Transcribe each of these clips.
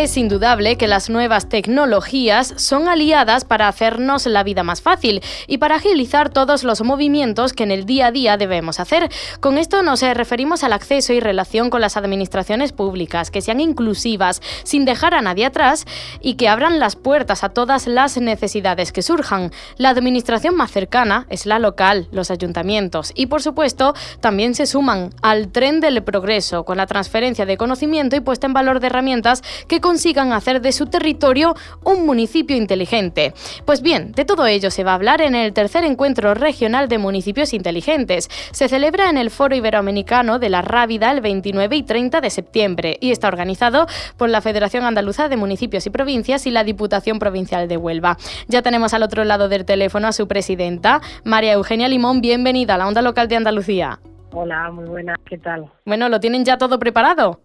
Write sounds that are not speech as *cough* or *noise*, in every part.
Es indudable que las nuevas tecnologías son aliadas para hacernos la vida más fácil y para agilizar todos los movimientos que en el día a día debemos hacer. Con esto nos referimos al acceso y relación con las administraciones públicas, que sean inclusivas, sin dejar a nadie atrás y que abran las puertas a todas las necesidades que surjan. La administración más cercana es la local, los ayuntamientos y por supuesto también se suman al tren del progreso con la transferencia de conocimiento y puesta en valor de herramientas que consigan hacer de su territorio un municipio inteligente. Pues bien, de todo ello se va a hablar en el tercer encuentro regional de municipios inteligentes. Se celebra en el Foro Iberoamericano de la Rábida el 29 y 30 de septiembre y está organizado por la Federación Andaluza de Municipios y Provincias y la Diputación Provincial de Huelva. Ya tenemos al otro lado del teléfono a su presidenta, María Eugenia Limón. Bienvenida a la Onda Local de Andalucía. Hola, muy buenas, ¿qué tal? Bueno, ¿lo tienen ya todo preparado?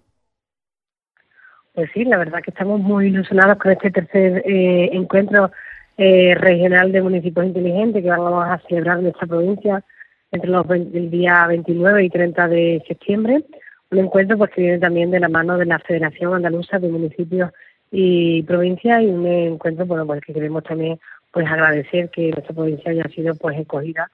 Pues sí, la verdad que estamos muy ilusionados con este tercer eh, encuentro eh, regional de municipios inteligentes que vamos a celebrar en nuestra provincia entre los el día 29 y 30 de septiembre. Un encuentro pues que viene también de la mano de la Federación Andaluza de Municipios y Provincias y un encuentro bueno pues que queremos también pues agradecer que nuestra provincia haya sido pues escogida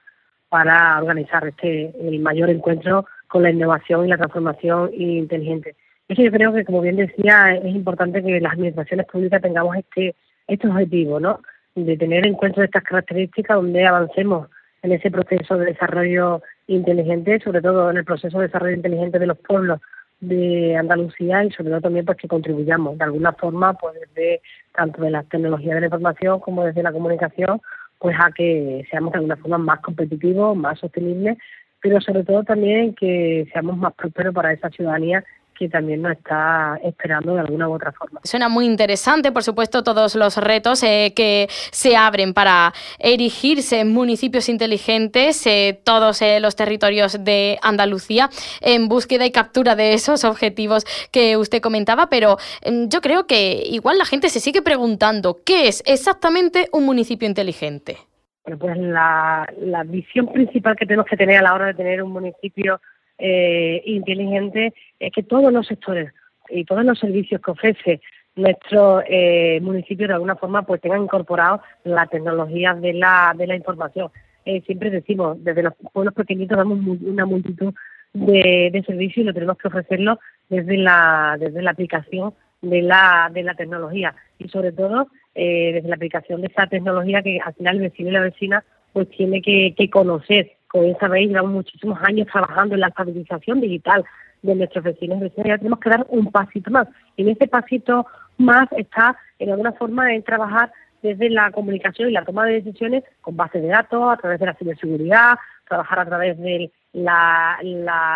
para organizar este el mayor encuentro con la innovación y la transformación inteligente yo creo que, como bien decía, es importante que las administraciones públicas tengamos este, este objetivo, ¿no? De tener encuentros de estas características donde avancemos en ese proceso de desarrollo inteligente, sobre todo en el proceso de desarrollo inteligente de los pueblos de Andalucía y sobre todo también pues que contribuyamos de alguna forma pues desde tanto de las tecnologías de la información como desde la comunicación pues a que seamos de alguna forma más competitivos, más sostenibles, pero sobre todo también que seamos más prósperos para esa ciudadanía que también nos está esperando de alguna u otra forma. Suena muy interesante, por supuesto, todos los retos eh, que se abren para erigirse en municipios inteligentes, eh, todos eh, los territorios de Andalucía, en búsqueda y captura de esos objetivos que usted comentaba, pero em, yo creo que igual la gente se sigue preguntando, ¿qué es exactamente un municipio inteligente? Bueno, pues la, la visión principal que tenemos que tener a la hora de tener un municipio eh, inteligente es que todos los sectores y todos los servicios que ofrece nuestro eh, municipio de alguna forma pues tengan incorporado la tecnología de la, de la información. Eh, siempre decimos, desde los pueblos pequeñitos damos una multitud de, servicio y lo tenemos que ofrecerlo desde la, desde la aplicación de la, de la tecnología y sobre todo eh, desde la aplicación de esa tecnología que al final el vecino y la vecina pues tiene que, conocer. Como bien sabéis, llevamos muchísimos años trabajando en la estabilización digital de nuestros vecinos y vecinas, ya tenemos que dar un pasito más. Y en ese pasito más está, en alguna forma, en trabajar desde la comunicación y la toma de decisiones con base de datos, a través de la ciberseguridad, trabajar a través de la,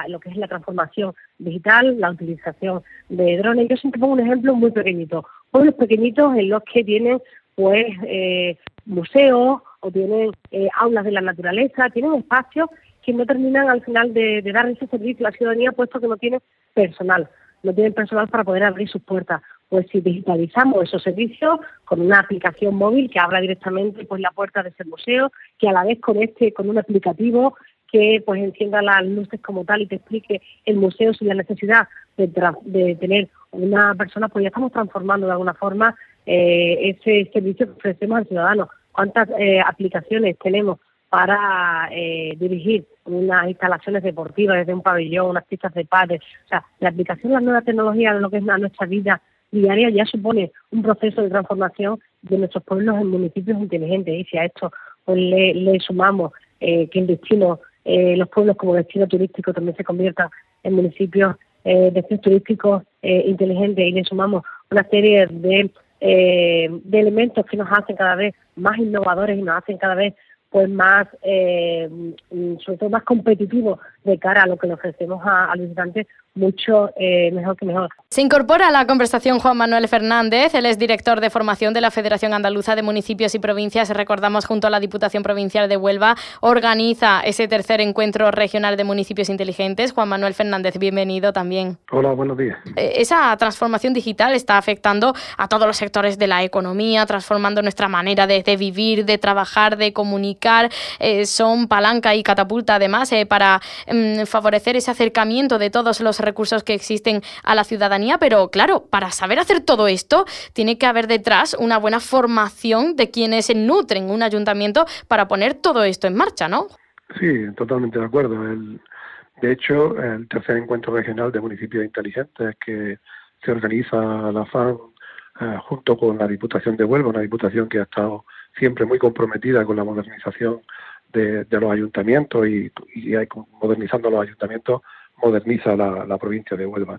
lo que es la transformación digital, la utilización de drones. Yo siempre pongo un ejemplo muy pequeñito. Pueblos pequeñitos en los que tienen pues eh, museos o tienen eh, aulas de la naturaleza, tienen espacios que no terminan al final de, dar ese servicio. A la ciudadanía puesto que no tienen personal, no tienen personal para poder abrir sus puertas. Pues si digitalizamos esos servicios con una aplicación móvil que abra directamente pues la puerta de ese museo, que a la vez conecte con un aplicativo que pues encienda las luces como tal y te explique el museo sin la necesidad de, tener una persona, pues ya estamos transformando de alguna forma eh, ese servicio que ofrecemos al ciudadano. ¿Cuántas eh, aplicaciones tenemos para eh, dirigir unas instalaciones deportivas desde un pabellón, unas pistas de padres? O sea, la aplicación de la nueva tecnología en lo que es nuestra vida diaria ya supone un proceso de transformación de nuestros pueblos en municipios inteligentes. Y si a esto pues, le, sumamos eh, que el destino, eh, los pueblos como destino turístico también se conviertan en municipios eh, destinos turísticos eh, inteligentes y le sumamos una serie de, de elementos que nos hacen cada vez más innovadores y nos hacen cada vez pues más, eh, sobre todo más competitivo de cara a lo que le ofrecemos a, los visitantes, mucho eh, mejor que mejor. Se incorpora a la conversación Juan Manuel Fernández, él es director de formación de la Federación Andaluza de Municipios y Provincias. Recordamos, junto a la Diputación Provincial de Huelva, organiza ese tercer encuentro regional de municipios inteligentes. Juan Manuel Fernández, bienvenido también. Hola, buenos días. Eh, esa transformación digital está afectando a todos los sectores de la economía, transformando nuestra manera de, vivir, de trabajar, de comunicar. Eh, son palanca y catapulta, además, para mm, favorecer ese acercamiento de todos los recursos que existen a la ciudadanía, pero claro, para saber hacer todo esto tiene que haber detrás una buena formación de quienes nutren un ayuntamiento para poner todo esto en marcha, ¿no? Sí, totalmente de acuerdo. de hecho, el tercer encuentro regional de municipios inteligentes que se organiza la FAN eh, junto con la Diputación de Huelva, una diputación que ha estado siempre muy comprometida con la modernización de, los ayuntamientos y, y, modernizando los ayuntamientos moderniza la, provincia de Huelva.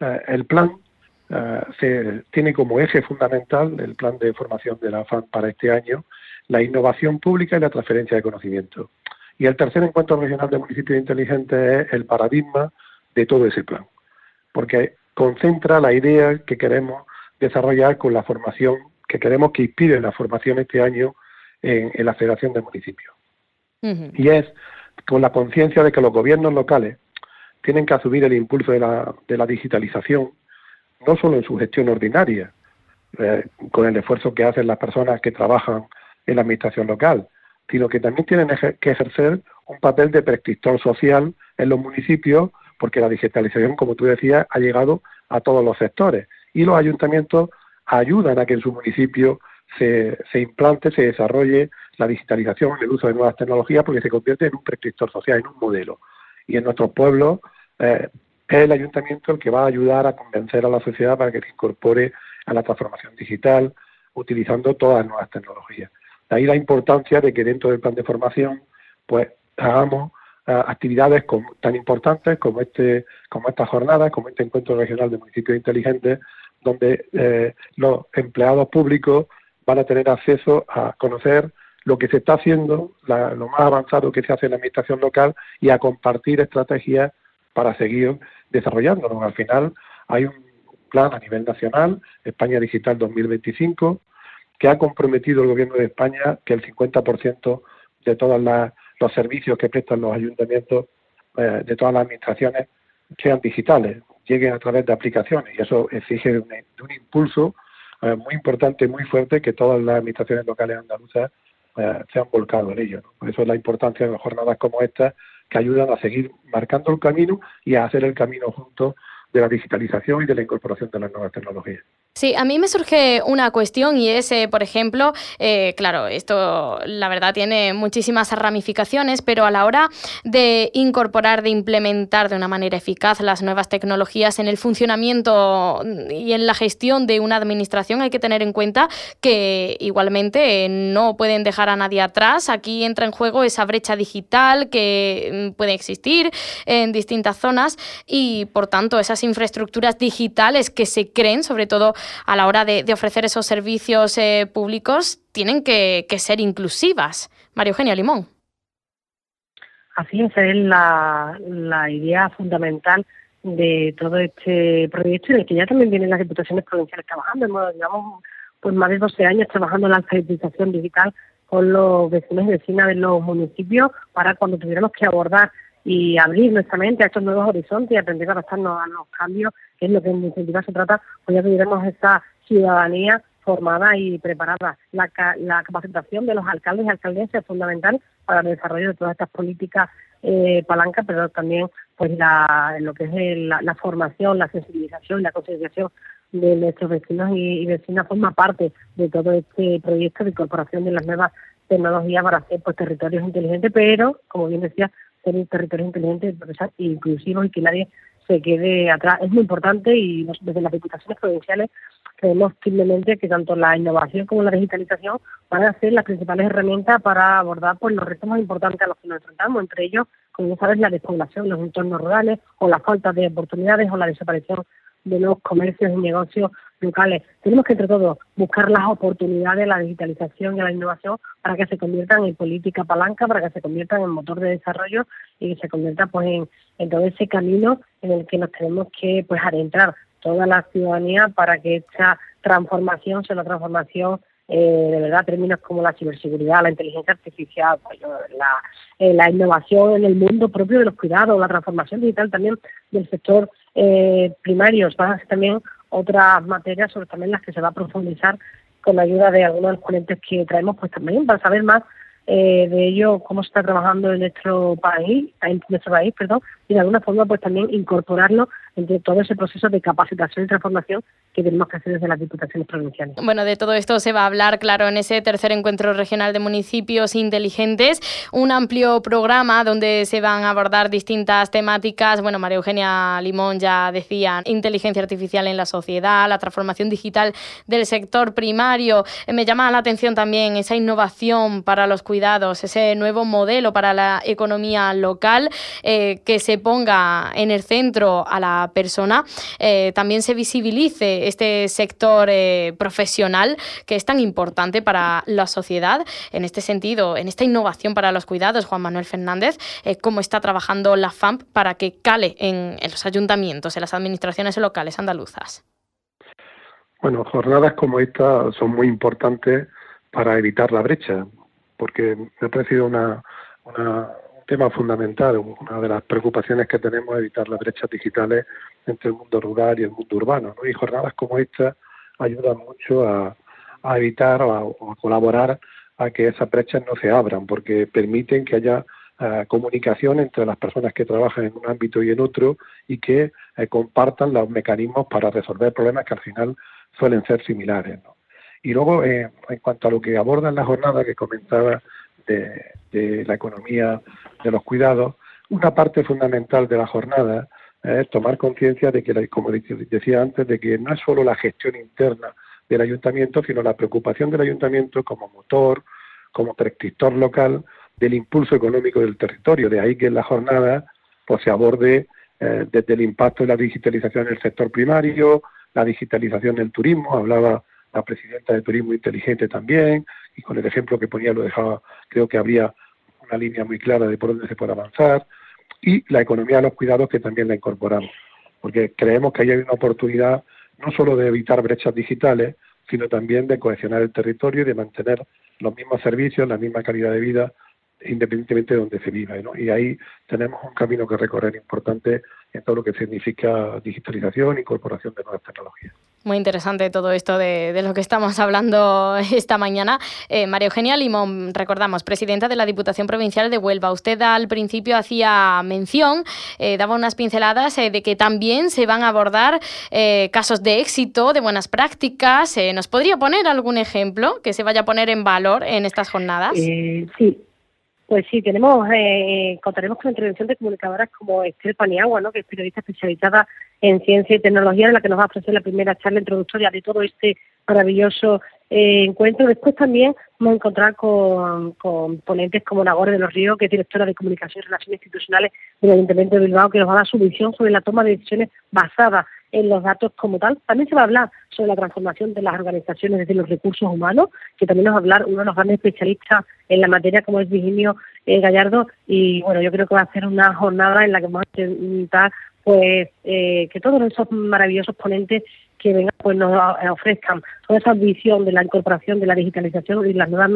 Eh, el plan eh, se, tiene como eje fundamental el plan de formación de la FAN para este año la innovación pública y la transferencia de conocimiento. Y el tercer encuentro regional de municipios inteligentes es el paradigma de todo ese plan, porque concentra la idea que queremos desarrollar con la formación, que queremos que inspire la formación este año en, la Federación de Municipios. Y es con la conciencia de que los gobiernos locales tienen que asumir el impulso de la, de la digitalización, no solo en su gestión ordinaria, eh, con el esfuerzo que hacen las personas que trabajan en la administración local, sino que también tienen que ejercer un papel de prescriptor social en los municipios, porque la digitalización, como tú decías, ha llegado a todos los sectores y los ayuntamientos ayudan a que en su municipio se, se implante, se desarrolle la digitalización, el uso de nuevas tecnologías, porque se convierte en un prescriptor social, en un modelo. Y en nuestros pueblos eh, es el ayuntamiento el que va a ayudar a convencer a la sociedad para que se incorpore a la transformación digital utilizando todas las nuevas tecnologías. De ahí la importancia de que dentro del plan de formación pues hagamos eh, actividades tan importantes como este como estas jornadas, como este encuentro regional de municipios inteligentes, donde eh, los empleados públicos van a tener acceso a conocer lo que se está haciendo, lo más avanzado que se hace en la administración local y a compartir estrategias para seguir desarrollándolo. Al final hay un plan a nivel nacional, España Digital 2025, que ha comprometido el Gobierno de España que el 50% de todos los servicios que prestan los ayuntamientos, eh, de todas las administraciones, sean digitales, lleguen a través de aplicaciones. Y eso exige un, impulso eh, muy importante, muy fuerte, que todas las administraciones locales andaluzas eh, se han volcado en ello. Por eso es la importancia de jornadas como esta que ayudan a seguir marcando el camino y a hacer el camino junto de la digitalización y de la incorporación de las nuevas tecnologías. Sí, a mí me surge una cuestión y es, eh, por ejemplo, eh, claro, esto la verdad tiene muchísimas ramificaciones, pero a la hora de incorporar, de implementar de una manera eficaz las nuevas tecnologías en el funcionamiento y en la gestión de una administración hay que tener en cuenta que igualmente no pueden dejar a nadie atrás. Aquí entra en juego esa brecha digital que mm, puede existir en distintas zonas y, por tanto, esas infraestructuras digitales que se creen, sobre todo a la hora de, ofrecer esos servicios eh, públicos tienen que, ser inclusivas. María Eugenia Limón. Así es, es la, idea fundamental de todo este proyecto y de que ya también vienen las diputaciones provinciales trabajando. Hemos, llevamos pues más de 12 años trabajando en la alfabetización digital con los vecinos y vecinas de los municipios para cuando tuviéramos que abordar y abrir nuestra mente a estos nuevos horizontes y aprender a adaptarnos a los cambios, que es lo que en definitiva se trata, pues ya tuviéramos esa ciudadanía formada y preparada. La, la capacitación de los alcaldes y alcaldesas es fundamental para el desarrollo de todas estas políticas eh, palancas, pero también pues la, lo que es la, formación, la sensibilización y la concienciación de nuestros vecinos y, vecinas forma parte de todo este proyecto de incorporación de las nuevas tecnologías para hacer pues territorios inteligentes, pero como bien decía, tener territorios inteligentes, inclusivos y que nadie se quede atrás. Es muy importante y desde las diputaciones provinciales creemos firmemente que tanto la innovación como la digitalización van a ser las principales herramientas para abordar pues, los retos más importantes a los que nos enfrentamos, entre ellos, como sabes, la despoblación, los entornos rurales o la falta de oportunidades o la desaparición de los comercios y negocios locales. Tenemos que, entre todos, buscar las oportunidades, la digitalización y la innovación para que se conviertan en política palanca, para que se conviertan en motor de desarrollo y que se conviertan pues, en, en todo ese camino en el que nos tenemos que pues adentrar toda la ciudadanía para que esta transformación sea una transformación eh, de verdad términos como la ciberseguridad, la inteligencia artificial, pues, la, eh, la innovación en el mundo propio de los cuidados, la transformación digital también del sector eh, primario, van a ser también otras materias sobre también las que se va a profundizar con la ayuda de algunos de los ponentes que traemos, pues también para saber más eh, de ello cómo se está trabajando en nuestro país, en nuestro país, perdón, y de alguna forma pues también incorporarlo entre todo ese proceso de capacitación y transformación que tenemos que hacer desde las diputaciones provinciales. Bueno, de todo esto se va a hablar, claro, en ese tercer encuentro regional de municipios inteligentes, un amplio programa donde se van a abordar distintas temáticas. Bueno, María Eugenia Limón ya decía, inteligencia artificial en la sociedad, la transformación digital del sector primario. Me llama la atención también esa innovación para los cuidados, ese nuevo modelo para la economía local eh, que se ponga en el centro a la persona, eh, también se visibilice este sector eh, profesional que es tan importante para la sociedad. En este sentido, en esta innovación para los cuidados, Juan Manuel Fernández, eh, cómo está trabajando la FAMP para que cale en, los ayuntamientos, en las administraciones locales andaluzas. Bueno, jornadas como esta son muy importantes para evitar la brecha, porque me ha parecido una, una, tema fundamental, una de las preocupaciones que tenemos es evitar las brechas digitales entre el mundo rural y el mundo urbano. Y jornadas como esta ayudan mucho a, evitar o a, colaborar a que esas brechas no se abran, porque permiten que haya eh, comunicación entre las personas que trabajan en un ámbito y en otro y que eh, compartan los mecanismos para resolver problemas que al final suelen ser similares. Y luego, eh, en cuanto a lo que abordan la jornada que comentaba de, la economía de los cuidados, una parte fundamental de la jornada es tomar conciencia de que, como decía antes, de que no es solo la gestión interna del ayuntamiento, sino la preocupación del ayuntamiento como motor, como prescriptor local del impulso económico del territorio. De ahí que en la jornada pues, se aborde eh, desde el impacto de la digitalización en el sector primario, la digitalización del turismo, hablaba la presidenta de Turismo Inteligente también, y con el ejemplo que ponía lo dejaba, creo que habría una línea muy clara de por dónde se puede avanzar, y la economía de los cuidados que también la incorporamos, porque creemos que ahí hay una oportunidad no solo de evitar brechas digitales, sino también de cohesionar el territorio y de mantener los mismos servicios, la misma calidad de vida independientemente de donde se viva. Y ahí tenemos un camino que recorrer importante en todo lo que significa digitalización, incorporación de nuevas tecnologías. Muy interesante todo esto de, lo que estamos hablando *laughs* esta mañana. Eh, María Eugenia Limón, recordamos, presidenta de la Diputación Provincial de Huelva. Usted al principio hacía mención, eh, daba unas pinceladas eh, de que también se van a abordar casos de éxito, de buenas prácticas. ¿Nos podría poner algún ejemplo que se vaya a poner en valor en estas jornadas? sí, pues sí, tenemos, eh, contaremos con la intervención de comunicadoras como Esther Paniagua, ¿no? que es periodista especializada en ciencia y tecnología, en la que nos va a ofrecer la primera charla introductoria de todo este maravilloso eh, encuentro. Después también vamos a encontrar con, ponentes como Nagore de los Ríos, que es directora de Comunicación y Relaciones Institucionales del Ayuntamiento de Bilbao, que nos va a dar su visión sobre la toma de decisiones basadas en los datos como tal. También se va a hablar sobre la transformación de las organizaciones desde los recursos humanos, que también nos va a hablar uno de los grandes especialistas en la materia como es Virginio eh, Gallardo y bueno, yo creo que va a ser una jornada en la que vamos a intentar pues eh, que todos esos maravillosos ponentes que vengan pues nos ofrezcan toda esa visión de la incorporación de la digitalización y las nuevas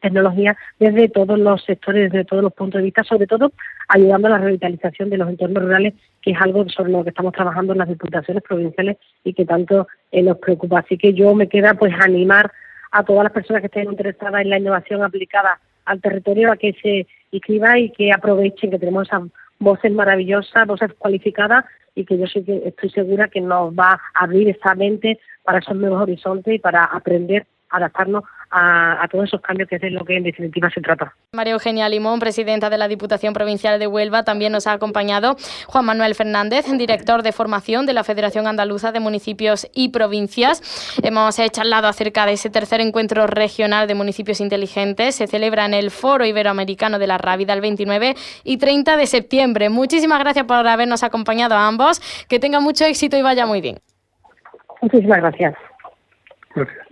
tecnologías desde todos los sectores, desde todos los puntos de vista, sobre todo ayudando a la revitalización de los entornos rurales, que es algo sobre lo que estamos trabajando en las diputaciones provinciales y que tanto eh, nos preocupa. Así que yo me queda pues animar a todas las personas que estén interesadas en la innovación aplicada al territorio a que se inscriban y que aprovechen que tenemos esas voces maravillosas, voces cualificadas y que yo estoy segura que nos va a abrir esa mente para esos nuevos horizontes y para aprender adaptarnos a, todos esos cambios que es de lo que en definitiva se trata. María Eugenia Limón, presidenta de la Diputación Provincial de Huelva, también nos ha acompañado Juan Manuel Fernández, director de formación de la Federación Andaluza de Municipios y Provincias. Hemos charlado acerca de ese tercer encuentro regional de municipios inteligentes. Se celebra en el Foro Iberoamericano de la Rábida el 29 y 30 de septiembre. Muchísimas gracias por habernos acompañado a ambos. Que tenga mucho éxito y vaya muy bien. Muchísimas gracias. Gracias.